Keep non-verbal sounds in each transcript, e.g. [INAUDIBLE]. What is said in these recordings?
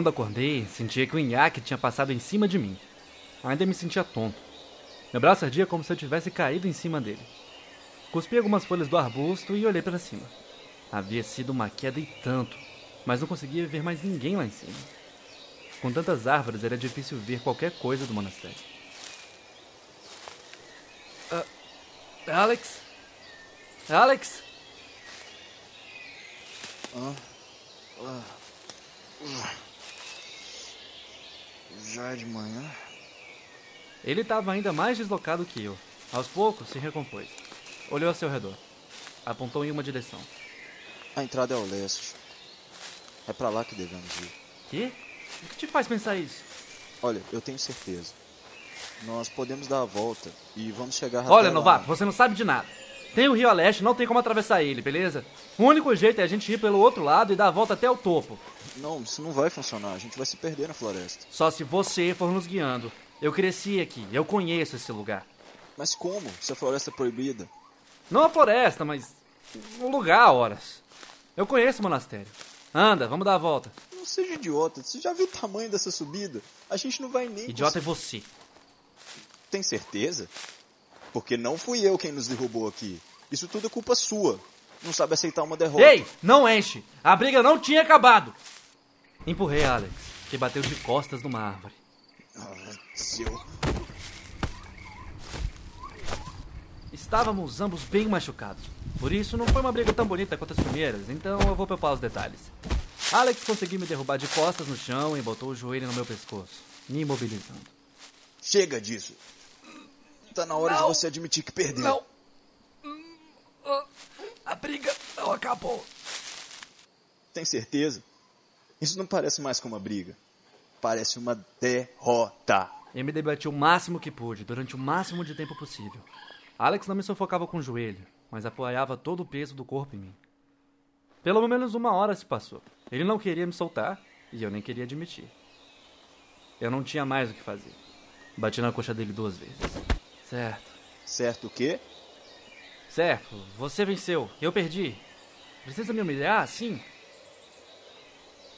Quando acordei, sentia que o nhaque tinha passado em cima de mim. Ainda me sentia tonto. Meu braço ardia como se eu tivesse caído em cima dele. Cuspi algumas folhas do arbusto e olhei para cima. Havia sido uma queda e tanto, mas não conseguia ver mais ninguém lá em cima. Com tantas árvores era difícil ver qualquer coisa do monastério. Uh, Alex? Alex? Ah, ah, já é de manhã? Ele estava ainda mais deslocado que eu. Aos poucos, se recompôs. Olhou ao seu redor. Apontou em uma direção. A entrada é ao leste. É para lá que devemos ir. Quê? O que te faz pensar isso? Olha, eu tenho certeza. Nós podemos dar a volta e vamos chegar Olha, novato, lá. você não sabe de nada. Tem o rio a leste, não tem como atravessar ele, beleza? O único jeito é a gente ir pelo outro lado e dar a volta até o topo. Não, isso não vai funcionar. A gente vai se perder na floresta. Só se você for nos guiando. Eu cresci aqui, eu conheço esse lugar. Mas como? Se a floresta é proibida? Não a floresta, mas o lugar, horas. Eu conheço o monastério. Anda, vamos dar a volta. Não seja idiota. Você já viu o tamanho dessa subida? A gente não vai nem... Idiota é você. Tem certeza? Porque não fui eu quem nos derrubou aqui. Isso tudo é culpa sua. Não sabe aceitar uma derrota. Ei, não enche! A briga não tinha acabado! Empurrei Alex, que bateu de costas numa árvore. Ah, seu... Estávamos ambos bem machucados. Por isso, não foi uma briga tão bonita quanto as primeiras, então eu vou poupar os detalhes. Alex conseguiu me derrubar de costas no chão e botou o joelho no meu pescoço, me imobilizando. Chega disso. Tá na hora Não. de você admitir que perdeu. Não! A briga não acabou. Tem certeza? Isso não parece mais como uma briga. Parece uma derrota. Eu me debati o máximo que pude, durante o máximo de tempo possível. Alex não me sufocava com o joelho, mas apoiava todo o peso do corpo em mim. Pelo menos uma hora se passou. Ele não queria me soltar e eu nem queria admitir. Eu não tinha mais o que fazer. Bati na coxa dele duas vezes. Certo. Certo o quê? Certo, você venceu. Eu perdi. Precisa me humilhar? Sim.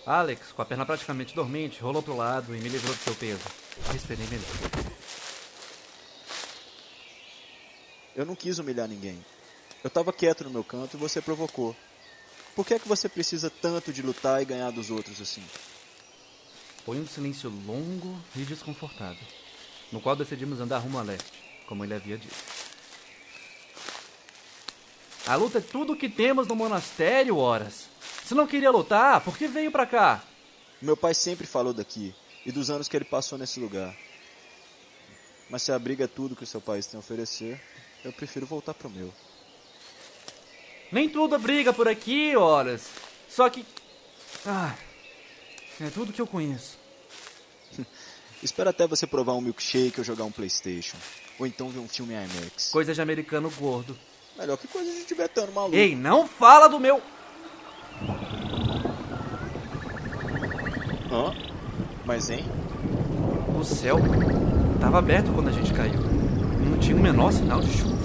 Alex, com a perna praticamente dormente, rolou pro lado e me livrou do seu peso. Respirei melhor. Eu não quis humilhar ninguém. Eu tava quieto no meu canto e você provocou. Por que é que você precisa tanto de lutar e ganhar dos outros assim? Foi um silêncio longo e desconfortável, no qual decidimos andar rumo a leste, como ele havia dito. A luta é tudo o que temos no monastério, horas. Se não queria lutar, por que veio pra cá? Meu pai sempre falou daqui e dos anos que ele passou nesse lugar. Mas se a briga é tudo que o seu país tem a oferecer, eu prefiro voltar pro meu. Nem tudo briga por aqui, horas. Só que. Ah. É tudo que eu conheço. Espera até você provar um milkshake ou jogar um Playstation. Ou então ver um filme IMAX. Coisa de americano gordo. Melhor que coisa de tibetano maluco. Ei, não fala do meu. Hã? Mas hein? O céu estava aberto quando a gente caiu. Não tinha o menor sinal de chuva.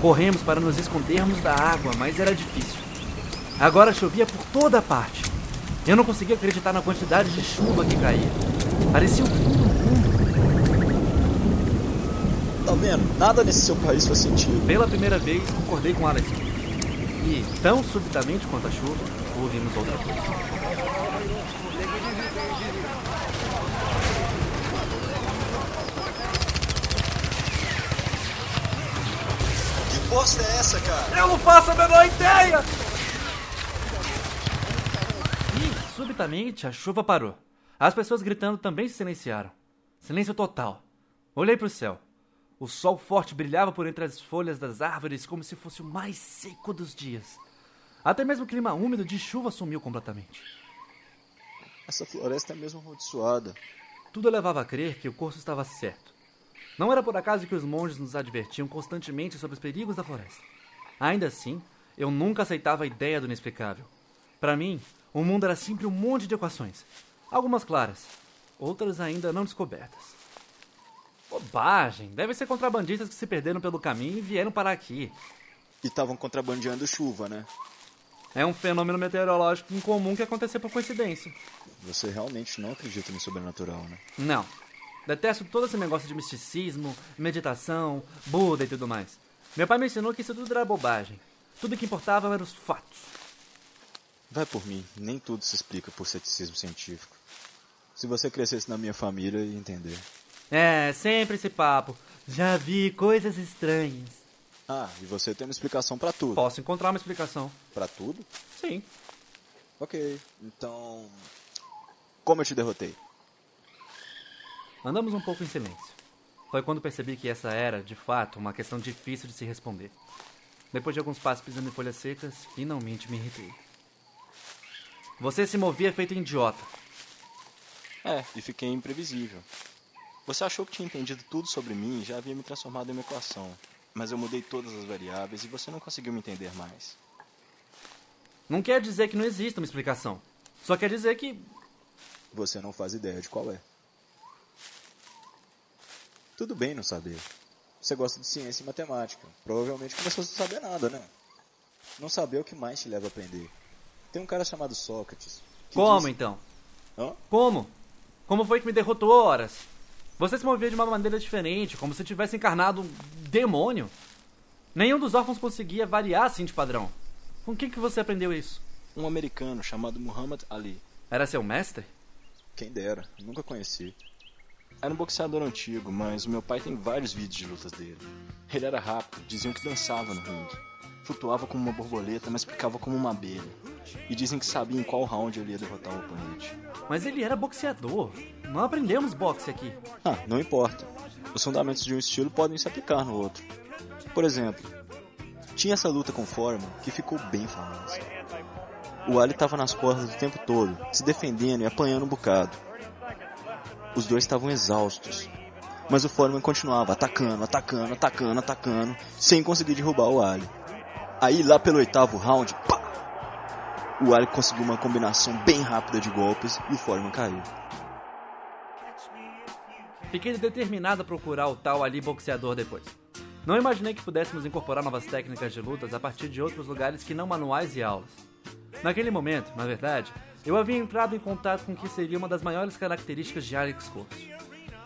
Corremos para nos escondermos da água, mas era difícil. Agora chovia por toda parte. Eu não conseguia acreditar na quantidade de chuva que caía. Parecia o fim do mundo. Tá vendo? Nada nesse seu país faz sentido. Pela primeira vez, concordei com Alex. E, tão subitamente quanto a chuva, ouvimos outra coisa. Que bosta é essa, cara? Eu não faço a menor ideia! E, subitamente, a chuva parou. As pessoas gritando também se silenciaram. Silêncio total. Olhei para o céu. O sol forte brilhava por entre as folhas das árvores como se fosse o mais seco dos dias. Até mesmo o clima úmido de chuva sumiu completamente. Essa floresta é mesmo amaldiçoada. Tudo levava a crer que o curso estava certo. Não era por acaso que os monges nos advertiam constantemente sobre os perigos da floresta. Ainda assim, eu nunca aceitava a ideia do inexplicável. Para mim, o mundo era sempre um monte de equações. Algumas claras, outras ainda não descobertas. Bobagem! Devem ser contrabandistas que se perderam pelo caminho e vieram parar aqui. E estavam contrabandeando chuva, né? É um fenômeno meteorológico incomum que aconteceu por coincidência. Você realmente não acredita no sobrenatural, né? Não. Detesto todo esse negócio de misticismo, meditação, Buda e tudo mais. Meu pai me ensinou que isso tudo era bobagem. Tudo que importava eram os fatos. Vai por mim, nem tudo se explica por ceticismo científico. Se você crescesse na minha família, ia entender. É, sempre esse papo. Já vi coisas estranhas. Ah, e você tem uma explicação pra tudo. Posso encontrar uma explicação. Pra tudo? Sim. Ok, então. Como eu te derrotei? Andamos um pouco em silêncio. Foi quando percebi que essa era, de fato, uma questão difícil de se responder. Depois de alguns passos pisando em folhas secas, finalmente me irritei. Você se movia feito idiota. É, e fiquei imprevisível. Você achou que tinha entendido tudo sobre mim e já havia me transformado em uma equação. Mas eu mudei todas as variáveis e você não conseguiu me entender mais. Não quer dizer que não exista uma explicação. Só quer dizer que. Você não faz ideia de qual é. Tudo bem não saber. Você gosta de ciência e matemática. Provavelmente começou sem saber nada, né? Não saber é o que mais te leva a aprender. Tem um cara chamado Sócrates. Como diz- então? Hã? Como? Como foi que me derrotou horas? Você se movia de uma maneira diferente, como se tivesse encarnado um demônio. Nenhum dos órfãos conseguia variar assim de padrão. Com quem que você aprendeu isso? Um americano chamado Muhammad Ali. Era seu mestre? Quem dera, nunca conheci. Era um boxeador antigo, mas o meu pai tem vários vídeos de lutas dele. Ele era rápido, diziam que dançava no ringue. Flutuava como uma borboleta, mas picava como uma abelha. E dizem que sabia em qual round ele ia derrotar o oponente. Mas ele era boxeador. Não aprendemos boxe aqui. Ah, não importa. Os fundamentos de um estilo podem se aplicar no outro. Por exemplo, tinha essa luta com Foreman que ficou bem famosa. O Ali estava nas cordas o tempo todo, se defendendo e apanhando um bocado. Os dois estavam exaustos. Mas o Foreman continuava atacando, atacando, atacando, atacando, sem conseguir derrubar o Ali. Aí lá pelo oitavo round, pá! O Ali conseguiu uma combinação bem rápida de golpes e o Foreman caiu. Fiquei determinado a procurar o tal ali boxeador depois. Não imaginei que pudéssemos incorporar novas técnicas de lutas a partir de outros lugares que não manuais e aulas. Naquele momento, na verdade, eu havia entrado em contato com o que seria uma das maiores características de Alex Corso.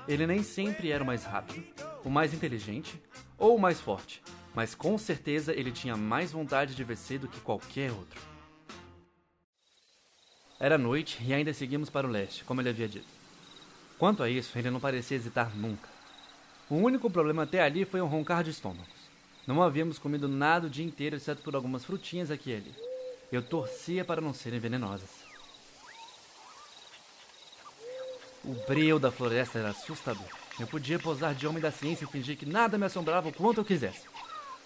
Ele nem sempre era o mais rápido, o mais inteligente ou o mais forte, mas com certeza ele tinha mais vontade de vencer do que qualquer outro. Era noite e ainda seguimos para o leste, como ele havia dito. Quanto a isso, ele não parecia hesitar nunca. O único problema até ali foi um roncar de estômagos. Não havíamos comido nada o dia inteiro, exceto por algumas frutinhas aqui e ali. Eu torcia para não serem venenosas. O breu da floresta era assustador. Eu podia posar de homem da ciência e fingir que nada me assombrava o quanto eu quisesse.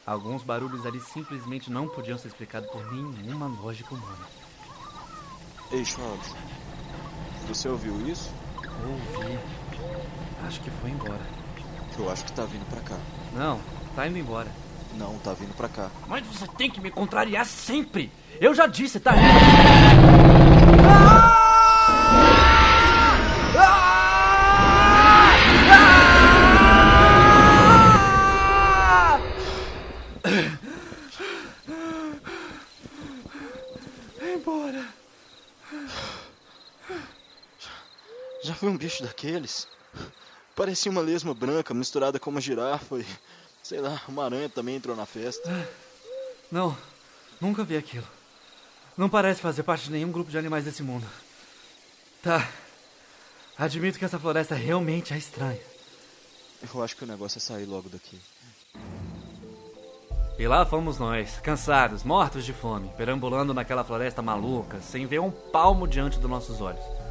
Alguns barulhos ali simplesmente não podiam ser explicados por nenhuma lógica humana. Ei, Schwabs, você ouviu isso? Ouvi. Acho que foi embora. Eu acho que tá vindo pra cá. Não, tá indo embora. Não, tá vindo pra cá. Mas você tem que me contrariar sempre! Eu já disse, tá indo! Bicho daqueles? Parecia uma lesma branca misturada com uma girafa e. Sei lá, uma aranha também entrou na festa. Não, nunca vi aquilo. Não parece fazer parte de nenhum grupo de animais desse mundo. Tá. Admito que essa floresta realmente é estranha. Eu acho que o negócio é sair logo daqui. E lá fomos nós, cansados, mortos de fome, perambulando naquela floresta maluca, sem ver um palmo diante dos nossos olhos.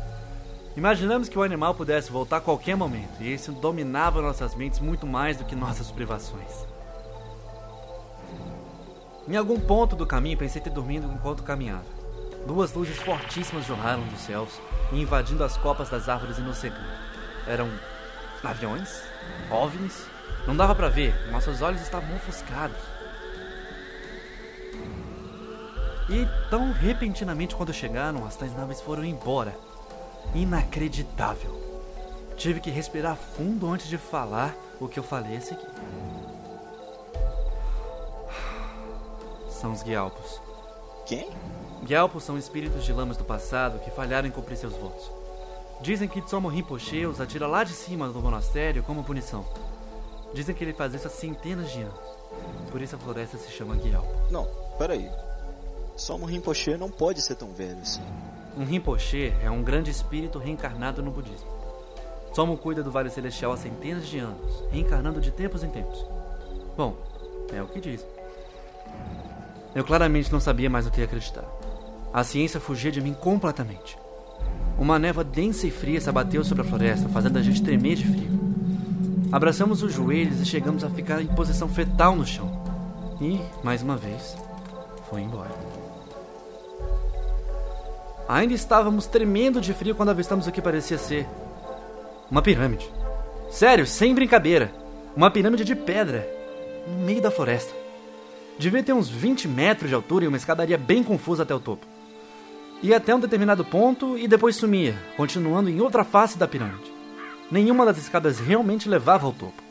Imaginamos que o animal pudesse voltar a qualquer momento, e isso dominava nossas mentes muito mais do que nossas privações. Em algum ponto do caminho pensei ter dormido enquanto caminhava. Duas luzes fortíssimas jorraram dos céus e invadindo as copas das árvores e nos cegando. Eram aviões? OVNIs? Não dava pra ver, nossos olhos estavam ofuscados. E tão repentinamente quando chegaram, as tais naves foram embora. Inacreditável. Tive que respirar fundo antes de falar o que eu falei a seguir. São os guialpos. Quem? Gyalpos são espíritos de lamas do passado que falharam em cumprir seus votos. Dizem que Tsomo Rinpoche os atira lá de cima do monastério como punição. Dizem que ele faz isso há centenas de anos. Por isso a floresta se chama Gyalpo. Não, peraí. Somo Rinpoche não pode ser tão velho assim. Um Rinpoche é um grande espírito reencarnado no budismo. Somo cuida do Vale Celestial há centenas de anos, reencarnando de tempos em tempos. Bom, é o que diz. Eu claramente não sabia mais o que acreditar. A ciência fugia de mim completamente. Uma névoa densa e fria se abateu sobre a floresta, fazendo a gente tremer de frio. Abraçamos os joelhos e chegamos a ficar em posição fetal no chão. E, mais uma vez, foi embora. Ainda estávamos tremendo de frio quando avistamos o que parecia ser uma pirâmide. Sério, sem brincadeira. Uma pirâmide de pedra no meio da floresta. Devia ter uns 20 metros de altura e uma escadaria bem confusa até o topo. Ia até um determinado ponto e depois sumia, continuando em outra face da pirâmide. Nenhuma das escadas realmente levava ao topo.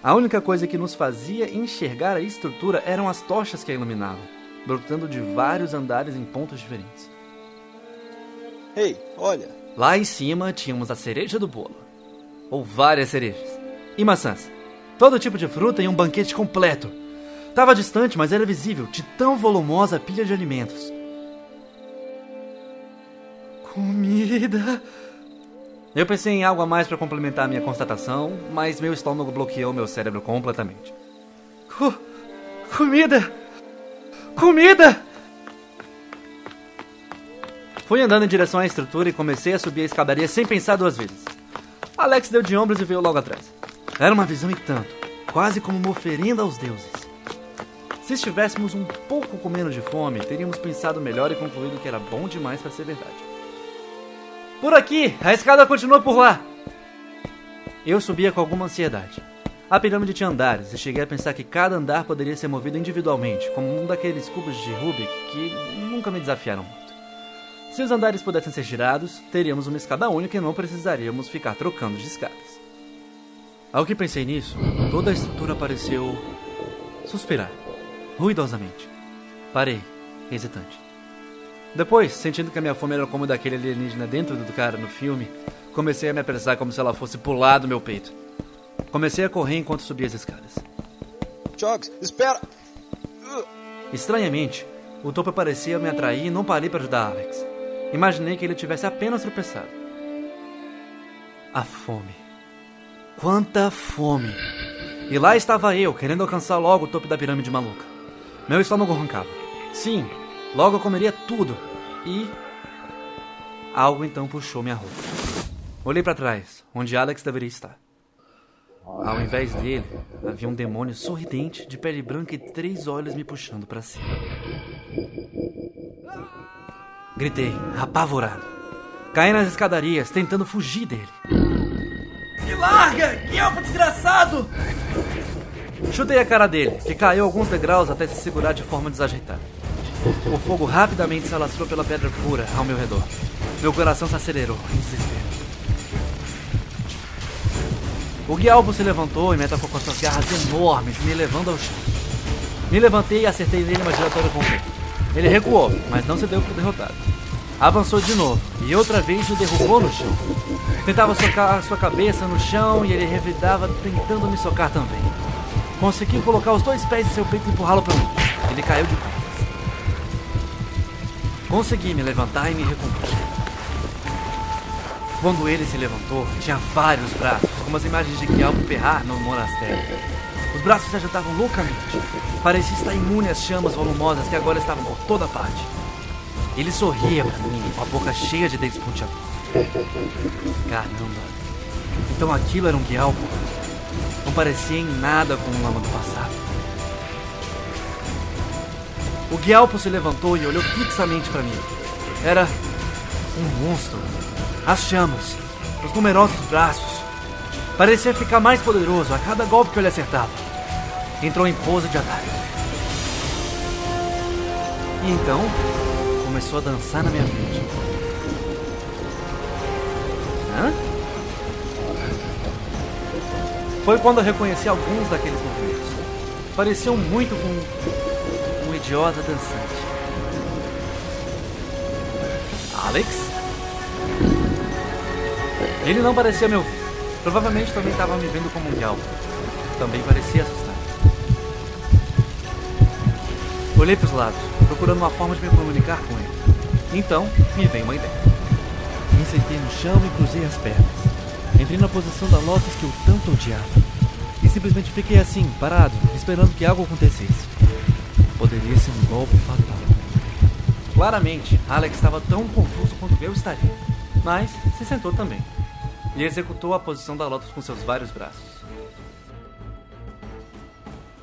A única coisa que nos fazia enxergar a estrutura eram as tochas que a iluminavam, brotando de vários andares em pontos diferentes. Ei, olha! Lá em cima tínhamos a cereja do bolo. Ou várias cerejas. E maçãs. Todo tipo de fruta em um banquete completo. Tava distante, mas era visível, de tão volumosa a pilha de alimentos. Comida. Eu pensei em algo a mais para complementar minha constatação, mas meu estômago bloqueou meu cérebro completamente. Co comida! Comida! Fui andando em direção à estrutura e comecei a subir a escadaria sem pensar duas vezes. Alex deu de ombros e veio logo atrás. Era uma visão e tanto, quase como uma oferenda aos deuses. Se estivéssemos um pouco com menos de fome, teríamos pensado melhor e concluído que era bom demais para ser verdade. Por aqui! A escada continua por lá! Eu subia com alguma ansiedade. A pirâmide tinha andares e cheguei a pensar que cada andar poderia ser movido individualmente, como um daqueles cubos de Rubik que nunca me desafiaram. Se os andares pudessem ser girados, teríamos uma escada única e não precisaríamos ficar trocando de escadas. Ao que pensei nisso, toda a estrutura pareceu suspirar, ruidosamente. Parei, hesitante. Depois, sentindo que a minha fome era como daquele alienígena dentro do cara no filme, comecei a me apressar como se ela fosse pular do meu peito. Comecei a correr enquanto subia as escadas. Jogs, espera! Estranhamente, o topo parecia me atrair e não parei para ajudar Alex. Imaginei que ele tivesse apenas tropeçado. A fome. Quanta fome! E lá estava eu, querendo alcançar logo o topo da pirâmide maluca. Meu estômago roncava. Sim, logo eu comeria tudo. E. Algo então puxou minha roupa. Olhei para trás, onde Alex deveria estar. Ao invés dele, havia um demônio sorridente, de pele branca e três olhos me puxando para cima. Gritei, apavorado. Caí nas escadarias, tentando fugir dele. Me larga! Elfo desgraçado! Chutei a cara dele, que caiu alguns degraus até se segurar de forma desajeitada. O fogo rapidamente se alastrou pela pedra pura ao meu redor. Meu coração se acelerou em desespero. O Guialbo se levantou e me atacou com suas garras enormes, me levando ao chão. Me levantei e acertei nele uma giratória com o pé. Ele recuou, mas não se deu por derrotado. Avançou de novo e outra vez me derrubou no chão. Tentava socar sua cabeça no chão e ele revidava tentando me socar também. Consegui colocar os dois pés em seu peito e empurrá-lo para mim. Ele caiu de costas. Consegui me levantar e me recompor. Quando ele se levantou, tinha vários braços, como as imagens de Guialpo Perrar no monastério. Os braços se agitavam loucamente. Parecia estar imune às chamas volumosas que agora estavam por toda parte. Ele sorria para mim, com a boca cheia de dentes pontiagudos. Caramba! Então aquilo era um Guialpo? Não parecia em nada com o lama do passado. O Guialpo se levantou e olhou fixamente para mim. Era um monstro. As chamas, os numerosos braços. Parecia ficar mais poderoso a cada golpe que eu lhe acertava. Entrou em pose de ataque. E então, começou a dançar na minha frente. Hã? Foi quando eu reconheci alguns daqueles movimentos. Pareciam muito com um idiota dançante. Alex? Ele não parecia me ouvir. Provavelmente também estava me vendo como um galpo. Também parecia assustado. Olhei para os lados, procurando uma forma de me comunicar com ele. Então, me veio uma ideia. Me sentei no chão e cruzei as pernas. Entrei na posição da Lotus que eu tanto odiava. E simplesmente fiquei assim, parado, esperando que algo acontecesse. Poderia ser um golpe fatal. Claramente, Alex estava tão confuso quanto eu estaria. Mas se sentou também. E executou a posição da Lotus com seus vários braços.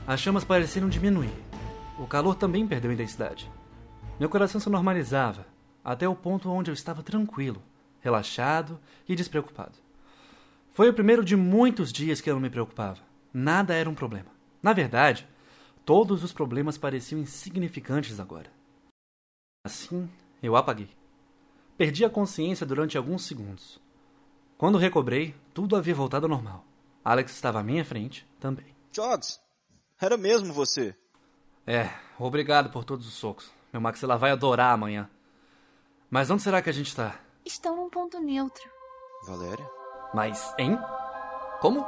As chamas pareceram diminuir. O calor também perdeu intensidade. Meu coração se normalizava, até o ponto onde eu estava tranquilo, relaxado e despreocupado. Foi o primeiro de muitos dias que eu não me preocupava. Nada era um problema. Na verdade, todos os problemas pareciam insignificantes agora. Assim, eu apaguei. Perdi a consciência durante alguns segundos. Quando recobrei, tudo havia voltado ao normal. Alex estava à minha frente também. Jogs, era mesmo você. É, obrigado por todos os socos. Meu maxilar vai adorar amanhã. Mas onde será que a gente está? Estão num ponto neutro. Valéria? Mas, hein? Como?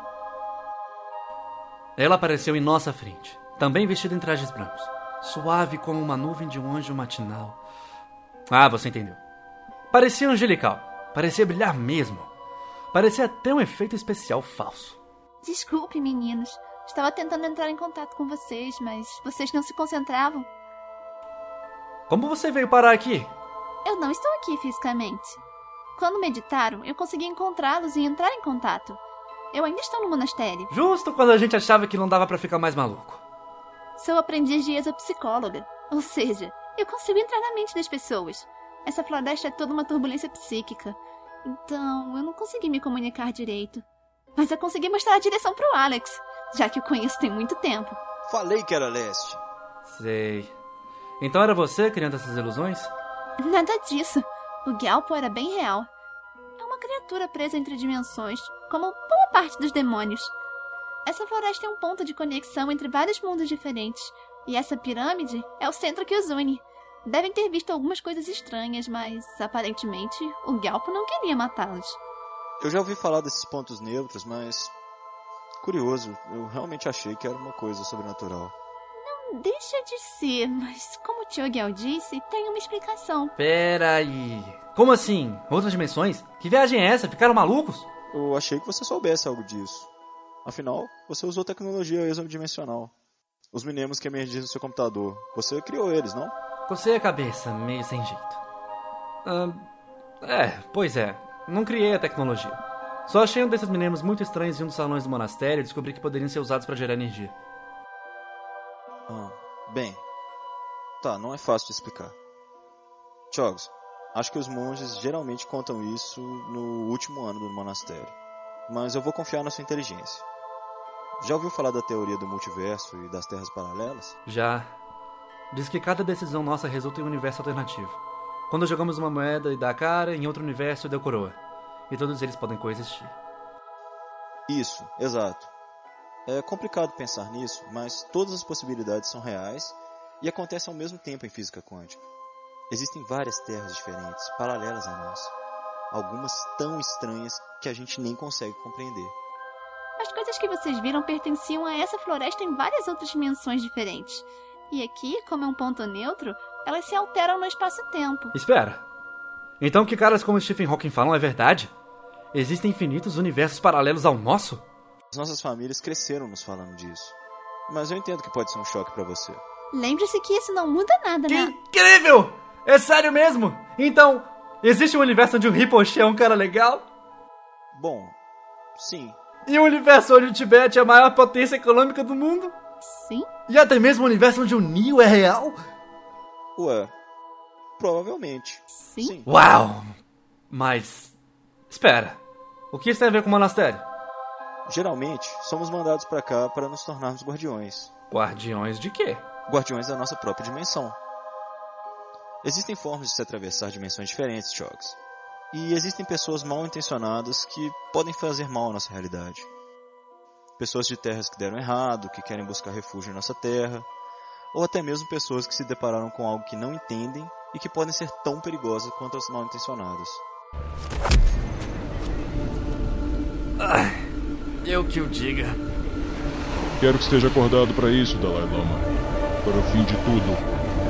Ela apareceu em nossa frente, também vestida em trajes brancos, suave como uma nuvem de um anjo matinal. Ah, você entendeu. Parecia angelical, parecia brilhar mesmo. Parecia até um efeito especial falso. Desculpe, meninos. Estava tentando entrar em contato com vocês, mas vocês não se concentravam. Como você veio parar aqui? Eu não estou aqui fisicamente. Quando meditaram, eu consegui encontrá-los e entrar em contato. Eu ainda estou no monastério. Justo quando a gente achava que não dava para ficar mais maluco. Sou aprendiz de exopsicóloga, ou seja, eu consigo entrar na mente das pessoas. Essa floresta é toda uma turbulência psíquica. Então, eu não consegui me comunicar direito. Mas eu consegui mostrar a direção pro Alex já que o conheço tem muito tempo. Falei que era leste. Sei. Então era você criando essas ilusões? Nada disso. O Galpo era bem real. É uma criatura presa entre dimensões, como boa parte dos demônios. Essa floresta é um ponto de conexão entre vários mundos diferentes, e essa pirâmide é o centro que os une. Devem ter visto algumas coisas estranhas, mas aparentemente o Galpo não queria matá-los. Eu já ouvi falar desses pontos neutros, mas curioso. Eu realmente achei que era uma coisa sobrenatural. Não deixa de ser, mas como o Tio disse, tem uma explicação. Pera aí. Como assim? Outras dimensões? Que viagem é essa? Ficaram malucos? Eu achei que você soubesse algo disso. Afinal, você usou tecnologia exodimensional. Os minemos que emergem no seu computador. Você criou eles, não? Cocei a cabeça, meio sem jeito. Ah, é, pois é. Não criei a tecnologia. Só achei um desses meninos muito estranhos em um dos salões do monastério e descobri que poderiam ser usados para gerar energia. Ah, bem. Tá, não é fácil de explicar. Chogos, acho que os monges geralmente contam isso no último ano do monastério. Mas eu vou confiar na sua inteligência. Já ouviu falar da teoria do multiverso e das terras paralelas? Já. Diz que cada decisão nossa resulta em um universo alternativo. Quando jogamos uma moeda e dá a cara, em outro universo deu coroa e todos eles podem coexistir. Isso, exato. É complicado pensar nisso, mas todas as possibilidades são reais e acontecem ao mesmo tempo em física quântica. Existem várias terras diferentes, paralelas a nós. Algumas tão estranhas que a gente nem consegue compreender. As coisas que vocês viram pertenciam a essa floresta em várias outras dimensões diferentes. E aqui, como é um ponto neutro, elas se alteram no espaço-tempo. Espera! Então o que caras como Stephen Hawking falam é verdade? Existem infinitos universos paralelos ao nosso? As nossas famílias cresceram nos falando disso. Mas eu entendo que pode ser um choque para você. Lembre-se que isso não muda nada, que né? incrível! É sério mesmo? Então, existe um universo onde o Ripochet é um cara legal? Bom, sim. E um universo onde o Tibete é a maior potência econômica do mundo? Sim. E até mesmo um universo onde o Neo é real? Ué, Provavelmente. Sim. Sim. Uau! Mas. Espera. O que isso tem a ver com o monastério? Geralmente, somos mandados para cá para nos tornarmos guardiões. Guardiões de quê? Guardiões da nossa própria dimensão. Existem formas de se atravessar dimensões diferentes, Chogs. E existem pessoas mal intencionadas que podem fazer mal à nossa realidade. Pessoas de terras que deram errado, que querem buscar refúgio em nossa terra, ou até mesmo pessoas que se depararam com algo que não entendem e que podem ser tão perigosas quanto as mal intencionadas. Ah, eu que o diga. Quero que esteja acordado para isso, Dalai Lama. Para o fim de tudo.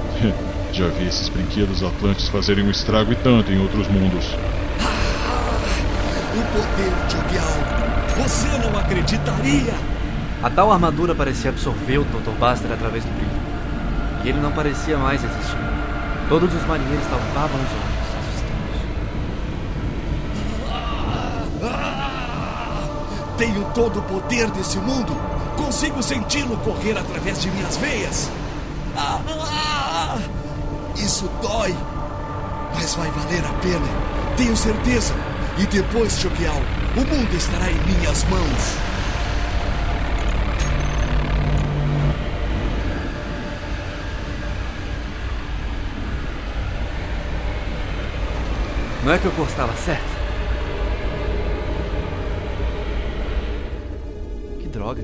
[LAUGHS] Já vi esses brinquedos atlantes fazerem um estrago e tanto em outros mundos. O poder Chogyal! Você não acreditaria! A tal armadura parecia absorver o Dr. Buster através do. E ele não parecia mais existir. Todos os marinheiros tampavam os olhos, assustados. Tenho todo o poder desse mundo! Consigo senti-lo correr através de minhas veias! Ah, ah, isso dói! Mas vai valer a pena, tenho certeza! E depois, Choquial, o mundo estará em minhas mãos! Não é que o curso estava certo? Que droga.